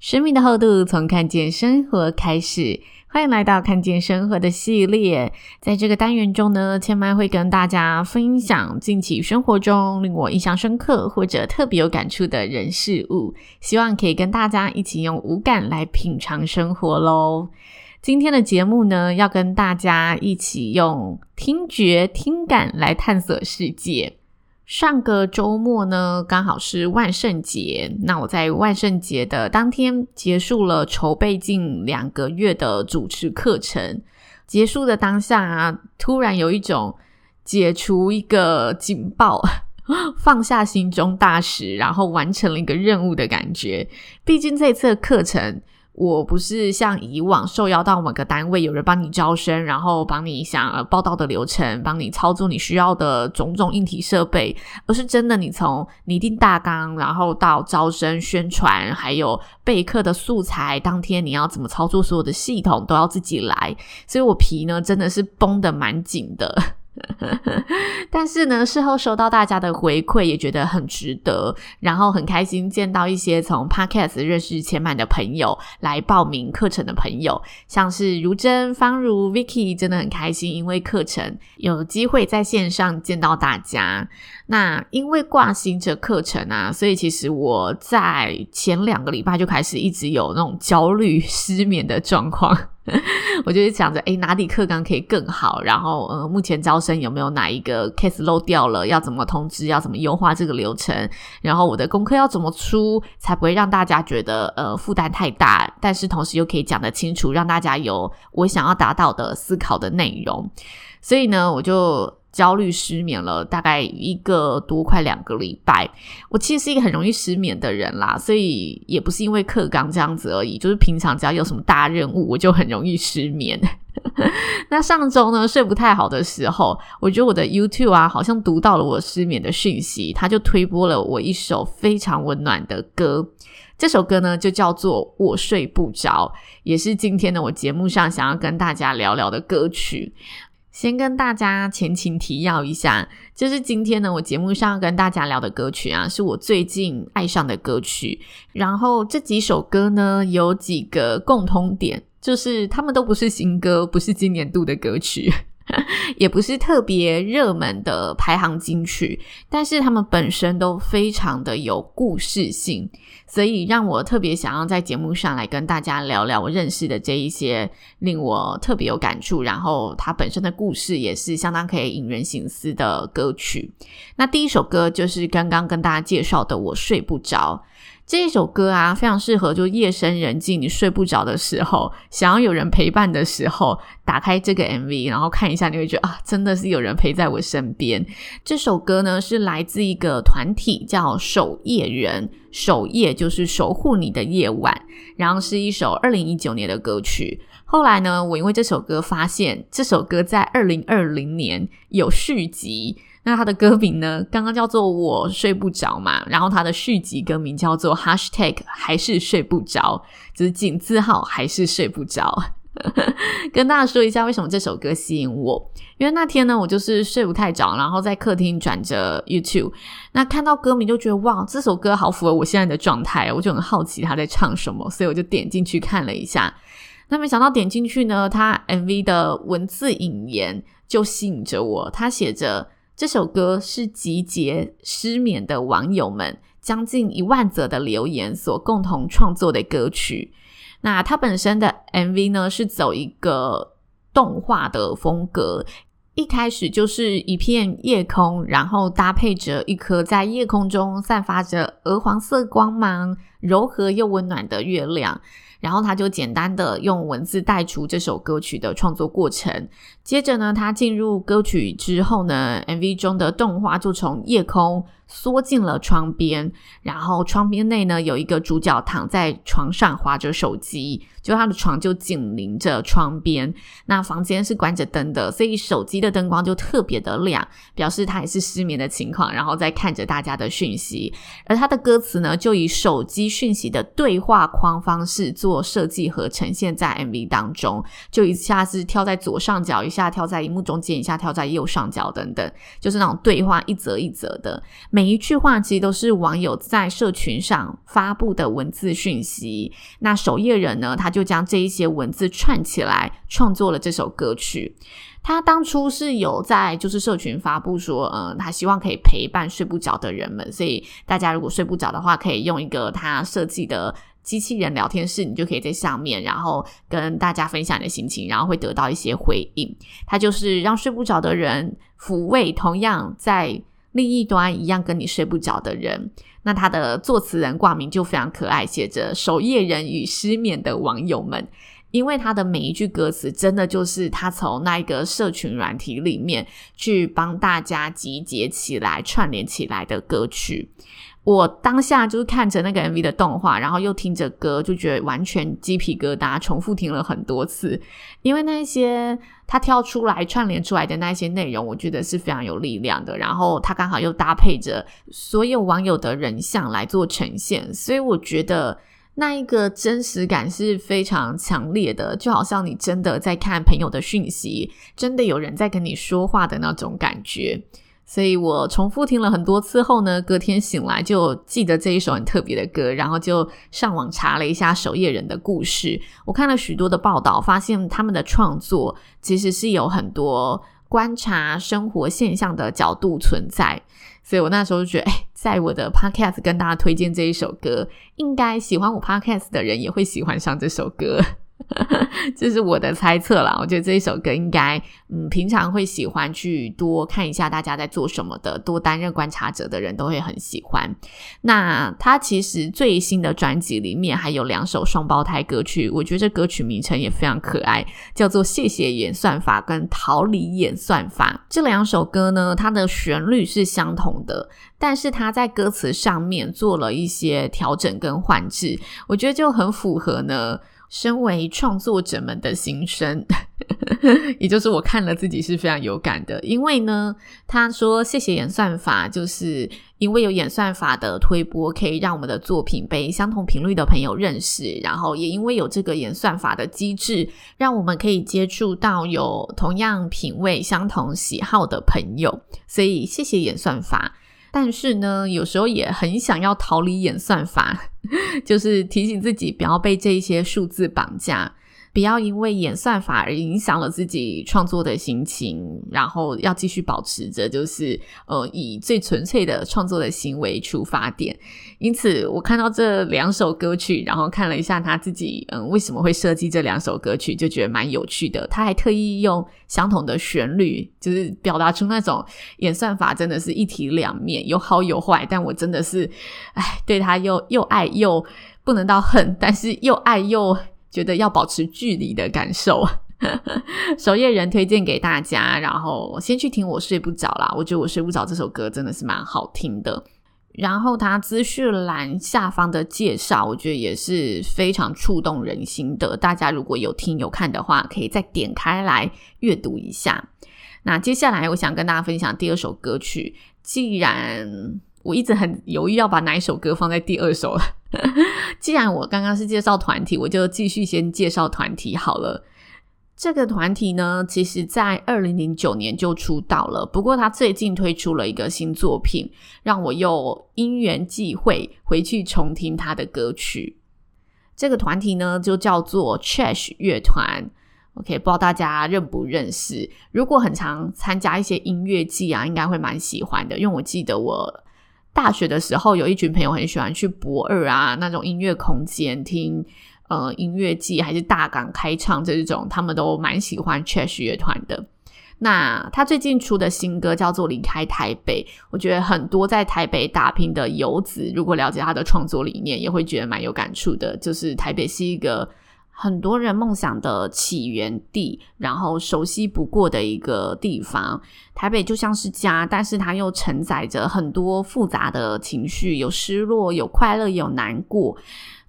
生命的厚度从看见生活开始，欢迎来到看见生活的系列。在这个单元中呢，千麦会跟大家分享近期生活中令我印象深刻或者特别有感触的人事物，希望可以跟大家一起用五感来品尝生活喽。今天的节目呢，要跟大家一起用听觉、听感来探索世界。上个周末呢，刚好是万圣节。那我在万圣节的当天结束了筹备近两个月的主持课程。结束的当下，突然有一种解除一个警报，放下心中大石，然后完成了一个任务的感觉。毕竟这次的课程。我不是像以往受邀到某个单位，有人帮你招生，然后帮你想呃报道的流程，帮你操作你需要的种种硬体设备，而是真的你从拟定大纲，然后到招生宣传，还有备课的素材，当天你要怎么操作所有的系统都要自己来，所以我皮呢真的是绷得蛮紧的。但是呢，事后收到大家的回馈，也觉得很值得，然后很开心见到一些从 Podcast 认识前满的朋友来报名课程的朋友，像是如真、方如、Vicky，真的很开心，因为课程有机会在线上见到大家。那因为挂心着课程啊，所以其实我在前两个礼拜就开始一直有那种焦虑、失眠的状况。我就是想着，哎，哪里课纲可以更好？然后，呃，目前招生有没有哪一个 case 漏掉了？要怎么通知？要怎么优化这个流程？然后，我的功课要怎么出，才不会让大家觉得呃负担太大？但是同时又可以讲得清楚，让大家有我想要达到的思考的内容。所以呢，我就。焦虑失眠了大概一个多快两个礼拜，我其实是一个很容易失眠的人啦，所以也不是因为课纲这样子而已，就是平常只要有什么大任务，我就很容易失眠。那上周呢，睡不太好的时候，我觉得我的 YouTube 啊，好像读到了我失眠的讯息，它就推播了我一首非常温暖的歌，这首歌呢就叫做《我睡不着》，也是今天呢我节目上想要跟大家聊聊的歌曲。先跟大家前情提要一下，就是今天呢，我节目上跟大家聊的歌曲啊，是我最近爱上的歌曲。然后这几首歌呢，有几个共通点，就是它们都不是新歌，不是今年度的歌曲。也不是特别热门的排行金曲，但是他们本身都非常的有故事性，所以让我特别想要在节目上来跟大家聊聊我认识的这一些令我特别有感触，然后它本身的故事也是相当可以引人省思的歌曲。那第一首歌就是刚刚跟大家介绍的《我睡不着》。这首歌啊，非常适合就夜深人静，你睡不着的时候，想要有人陪伴的时候，打开这个 MV，然后看一下，你会觉得啊，真的是有人陪在我身边。这首歌呢，是来自一个团体叫守夜人，守夜就是守护你的夜晚，然后是一首二零一九年的歌曲。后来呢，我因为这首歌发现，这首歌在二零二零年有续集。那他的歌名呢？刚刚叫做我睡不着嘛，然后他的续集歌名叫做 Hashtag 还是睡不着，就是井字号还是睡不着。跟大家说一下为什么这首歌吸引我，因为那天呢，我就是睡不太着，然后在客厅转着 YouTube，那看到歌名就觉得哇，这首歌好符合我现在的状态，我就很好奇他在唱什么，所以我就点进去看了一下。那没想到点进去呢，他 MV 的文字引言就吸引着我，他写着。这首歌是集结失眠的网友们将近一万则的留言所共同创作的歌曲。那它本身的 MV 呢，是走一个动画的风格，一开始就是一片夜空，然后搭配着一颗在夜空中散发着鹅黄色光芒、柔和又温暖的月亮。然后他就简单的用文字带出这首歌曲的创作过程。接着呢，他进入歌曲之后呢，MV 中的动画就从夜空缩进了窗边，然后窗边内呢有一个主角躺在床上划着手机，就他的床就紧邻着窗边。那房间是关着灯的，所以手机的灯光就特别的亮，表示他也是失眠的情况，然后在看着大家的讯息。而他的歌词呢，就以手机讯息的对话框方式做设计和呈现在 MV 当中，就一下子跳在左上角，一下跳在荧幕中间，一下跳在右上角等等，就是那种对话一则一则的。每每一句话其实都是网友在社群上发布的文字讯息，那守夜人呢，他就将这一些文字串起来，创作了这首歌曲。他当初是有在就是社群发布说，嗯，他希望可以陪伴睡不着的人们，所以大家如果睡不着的话，可以用一个他设计的机器人聊天室，你就可以在上面，然后跟大家分享你的心情，然后会得到一些回应。他就是让睡不着的人抚慰同样在。另一端一样跟你睡不着的人，那他的作词人挂名就非常可爱，写着“守夜人与失眠的网友们”，因为他的每一句歌词真的就是他从那一个社群软体里面去帮大家集结起来、串联起来的歌曲。我当下就是看着那个 MV 的动画，然后又听着歌，就觉得完全鸡皮疙瘩，重复听了很多次。因为那些他挑出来串联出来的那些内容，我觉得是非常有力量的。然后他刚好又搭配着所有网友的人像来做呈现，所以我觉得那一个真实感是非常强烈的，就好像你真的在看朋友的讯息，真的有人在跟你说话的那种感觉。所以我重复听了很多次后呢，隔天醒来就记得这一首很特别的歌，然后就上网查了一下守夜人的故事。我看了许多的报道，发现他们的创作其实是有很多观察生活现象的角度存在。所以我那时候就觉得，哎，在我的 podcast 跟大家推荐这一首歌，应该喜欢我 podcast 的人也会喜欢上这首歌。这是我的猜测啦，我觉得这一首歌应该，嗯，平常会喜欢去多看一下大家在做什么的，多担任观察者的人都会很喜欢。那他其实最新的专辑里面还有两首双胞胎歌曲，我觉得这歌曲名称也非常可爱，叫做《谢谢演算法》跟《逃离演算法》。这两首歌呢，它的旋律是相同的，但是它在歌词上面做了一些调整跟换置，我觉得就很符合呢。身为创作者们的心声，也就是我看了自己是非常有感的。因为呢，他说谢谢演算法，就是因为有演算法的推播，可以让我们的作品被相同频率的朋友认识，然后也因为有这个演算法的机制，让我们可以接触到有同样品味、相同喜好的朋友。所以谢谢演算法。但是呢，有时候也很想要逃离演算法，就是提醒自己不要被这些数字绑架。不要因为演算法而影响了自己创作的心情，然后要继续保持着，就是呃，以最纯粹的创作的行为出发点。因此，我看到这两首歌曲，然后看了一下他自己，嗯，为什么会设计这两首歌曲，就觉得蛮有趣的。他还特意用相同的旋律，就是表达出那种演算法真的是一体两面，有好有坏。但我真的是，哎，对他又又爱又不能到恨，但是又爱又。觉得要保持距离的感受，守夜人推荐给大家，然后先去听我睡不着啦。我觉得我睡不着这首歌真的是蛮好听的。然后他资讯栏下方的介绍，我觉得也是非常触动人心的。大家如果有听有看的话，可以再点开来阅读一下。那接下来我想跟大家分享第二首歌曲。既然我一直很犹豫要把哪一首歌放在第二首。既然我刚刚是介绍团体，我就继续先介绍团体好了。这个团体呢，其实在二零零九年就出道了，不过他最近推出了一个新作品，让我又因缘际会回去重听他的歌曲。这个团体呢，就叫做 Trash 乐团。OK，不知道大家认不认识？如果很常参加一些音乐季啊，应该会蛮喜欢的，因为我记得我。大学的时候，有一群朋友很喜欢去博二啊那种音乐空间听呃音乐季，还是大港开唱这种，他们都蛮喜欢 Trash 乐团的。那他最近出的新歌叫做《离开台北》，我觉得很多在台北打拼的游子，如果了解他的创作理念，也会觉得蛮有感触的。就是台北是一个很多人梦想的起源地，然后熟悉不过的一个地方。台北就像是家，但是它又承载着很多复杂的情绪，有失落，有快乐，有难过。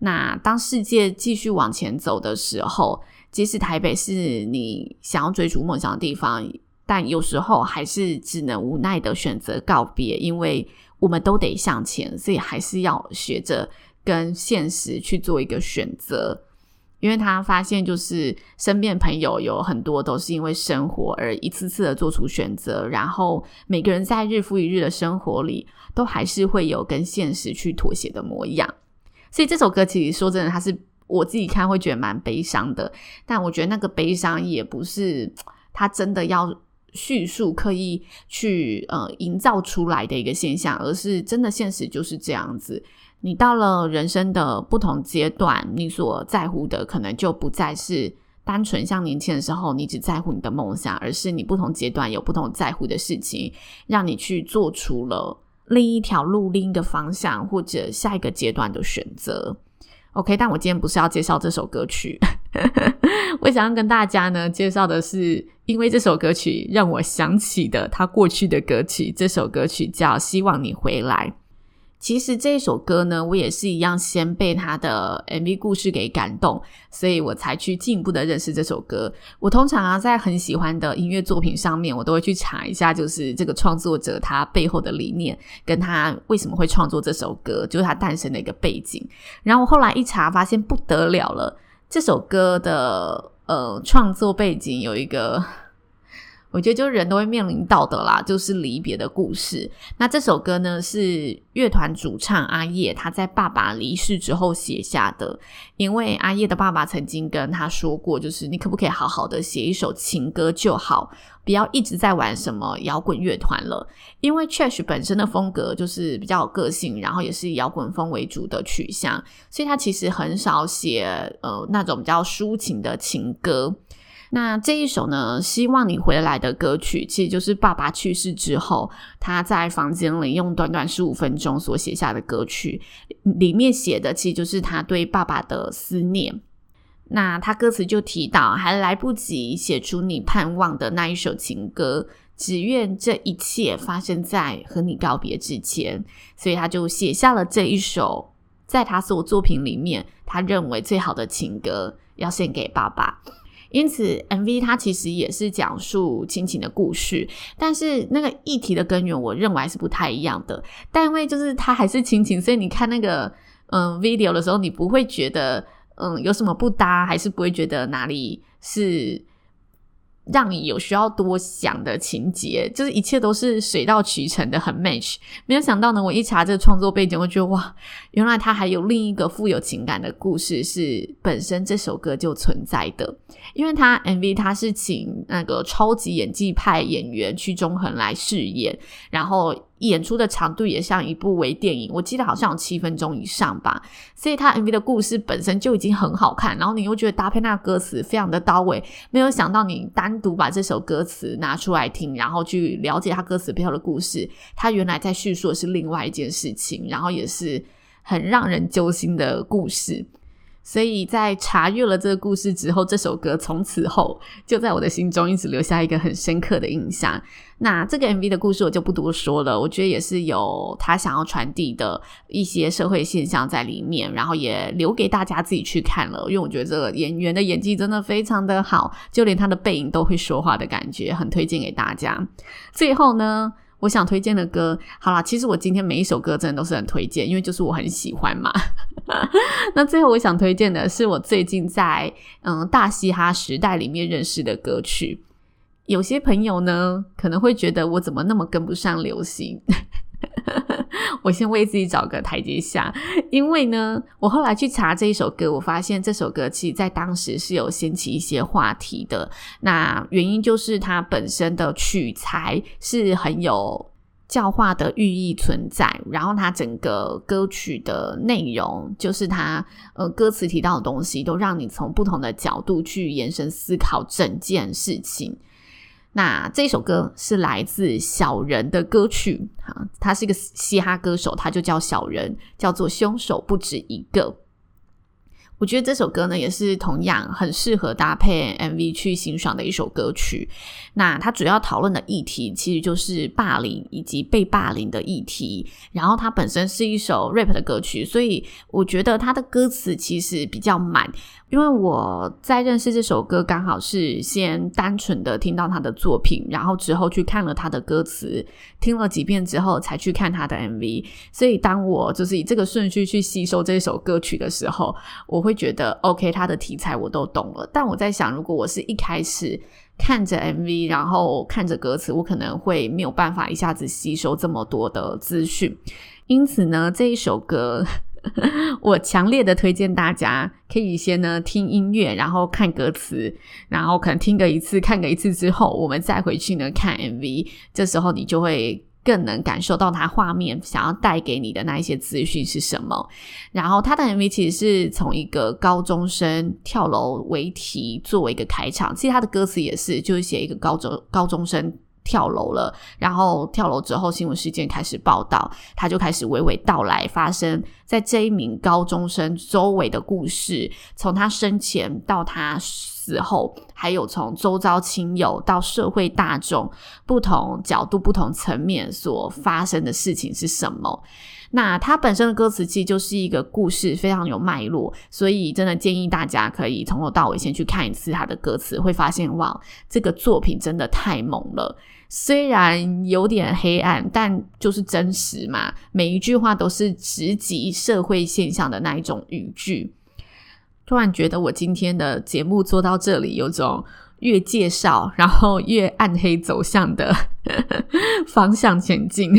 那当世界继续往前走的时候，即使台北是你想要追逐梦想的地方，但有时候还是只能无奈的选择告别，因为我们都得向前，所以还是要学着跟现实去做一个选择。因为他发现，就是身边朋友有很多都是因为生活而一次次的做出选择，然后每个人在日复一日的生活里，都还是会有跟现实去妥协的模样。所以这首歌其实说真的，它是。我自己看会觉得蛮悲伤的，但我觉得那个悲伤也不是他真的要叙述、刻意去呃营造出来的一个现象，而是真的现实就是这样子。你到了人生的不同阶段，你所在乎的可能就不再是单纯像年轻的时候，你只在乎你的梦想，而是你不同阶段有不同在乎的事情，让你去做出了另一条路、另一个方向或者下一个阶段的选择。OK，但我今天不是要介绍这首歌曲，我想要跟大家呢介绍的是，因为这首歌曲让我想起的他过去的歌曲，这首歌曲叫《希望你回来》。其实这一首歌呢，我也是一样，先被他的 MV 故事给感动，所以我才去进一步的认识这首歌。我通常啊，在很喜欢的音乐作品上面，我都会去查一下，就是这个创作者他背后的理念，跟他为什么会创作这首歌，就是他诞生的一个背景。然后我后来一查，发现不得了了，这首歌的呃创作背景有一个。我觉得就是人都会面临到的啦，就是离别的故事。那这首歌呢，是乐团主唱阿叶他在爸爸离世之后写下的。因为阿叶的爸爸曾经跟他说过，就是你可不可以好好的写一首情歌就好，不要一直在玩什么摇滚乐团了。因为 Trash 本身的风格就是比较有个性，然后也是以摇滚风为主的取向，所以他其实很少写呃那种比较抒情的情歌。那这一首呢，希望你回来的歌曲，其实就是爸爸去世之后，他在房间里用短短十五分钟所写下的歌曲，里面写的其实就是他对爸爸的思念。那他歌词就提到，还来不及写出你盼望的那一首情歌，只愿这一切发生在和你告别之前。所以他就写下了这一首，在他所有作品里面，他认为最好的情歌，要献给爸爸。因此，MV 它其实也是讲述亲情的故事，但是那个议题的根源，我认为还是不太一样的。但因为就是它还是亲情，所以你看那个嗯 video 的时候，你不会觉得嗯有什么不搭，还是不会觉得哪里是。让你有需要多想的情节，就是一切都是水到渠成的，很 match。没有想到呢，我一查这个创作背景，我觉得哇，原来他还有另一个富有情感的故事，是本身这首歌就存在的。因为他 MV 他是请那个超级演技派演员屈中恒来饰演，然后。演出的长度也像一部微电影，我记得好像有七分钟以上吧。所以他 MV 的故事本身就已经很好看，然后你又觉得搭配那个歌词非常的到位。没有想到你单独把这首歌词拿出来听，然后去了解他歌词背后的故事，他原来在叙述的是另外一件事情，然后也是很让人揪心的故事。所以在查阅了这个故事之后，这首歌从此后就在我的心中一直留下一个很深刻的印象。那这个 MV 的故事我就不多说了，我觉得也是有他想要传递的一些社会现象在里面，然后也留给大家自己去看了。因为我觉得这个演员的演技真的非常的好，就连他的背影都会说话的感觉，很推荐给大家。最后呢，我想推荐的歌，好啦，其实我今天每一首歌真的都是很推荐，因为就是我很喜欢嘛。那最后我想推荐的是我最近在嗯大嘻哈时代里面认识的歌曲。有些朋友呢可能会觉得我怎么那么跟不上流行，我先为自己找个台阶下，因为呢我后来去查这一首歌，我发现这首歌其实在当时是有掀起一些话题的。那原因就是它本身的取材是很有。教化的寓意存在，然后它整个歌曲的内容，就是它呃歌词提到的东西，都让你从不同的角度去延伸思考整件事情。那这首歌是来自小人的歌曲，哈，他是一个嘻哈歌手，他就叫小人，叫做凶手不止一个。我觉得这首歌呢，也是同样很适合搭配 MV 去欣赏的一首歌曲。那它主要讨论的议题其实就是霸凌以及被霸凌的议题。然后它本身是一首 rap 的歌曲，所以我觉得它的歌词其实比较满。因为我在认识这首歌，刚好是先单纯的听到他的作品，然后之后去看了他的歌词，听了几遍之后才去看他的 MV。所以当我就是以这个顺序去吸收这首歌曲的时候，我会会觉得 OK，他的题材我都懂了。但我在想，如果我是一开始看着 MV，然后看着歌词，我可能会没有办法一下子吸收这么多的资讯。因此呢，这一首歌。我强烈的推荐大家可以先呢听音乐，然后看歌词，然后可能听个一次、看个一次之后，我们再回去呢看 MV。这时候你就会更能感受到他画面想要带给你的那一些资讯是什么。然后他的 MV 其实是从一个高中生跳楼为题作为一个开场，其实他的歌词也是就是写一个高中高中生。跳楼了，然后跳楼之后，新闻事件开始报道，他就开始娓娓道来发生在这一名高中生周围的故事，从他生前到他死后，还有从周遭亲友到社会大众不同角度、不同层面所发生的事情是什么。那它本身的歌词其实就是一个故事，非常有脉络，所以真的建议大家可以从头到尾先去看一次它的歌词，会发现哇，这个作品真的太猛了。虽然有点黑暗，但就是真实嘛，每一句话都是直击社会现象的那一种语句。突然觉得我今天的节目做到这里，有种。越介绍，然后越暗黑走向的 方向前进。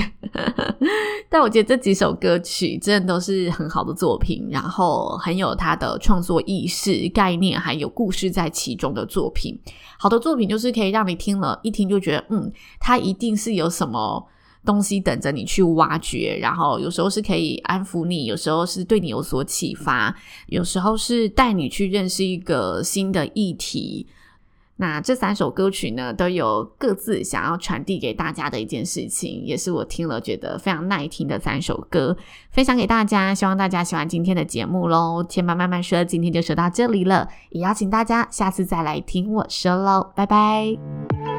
但我觉得这几首歌曲真的都是很好的作品，然后很有它的创作意识、概念，还有故事在其中的作品。好的作品就是可以让你听了一听就觉得，嗯，它一定是有什么东西等着你去挖掘。然后有时候是可以安抚你，有时候是对你有所启发，有时候是带你去认识一个新的议题。那这三首歌曲呢，都有各自想要传递给大家的一件事情，也是我听了觉得非常耐听的三首歌，分享给大家。希望大家喜欢今天的节目喽。千妈慢慢说，今天就说到这里了，也邀请大家下次再来听我说喽，拜拜。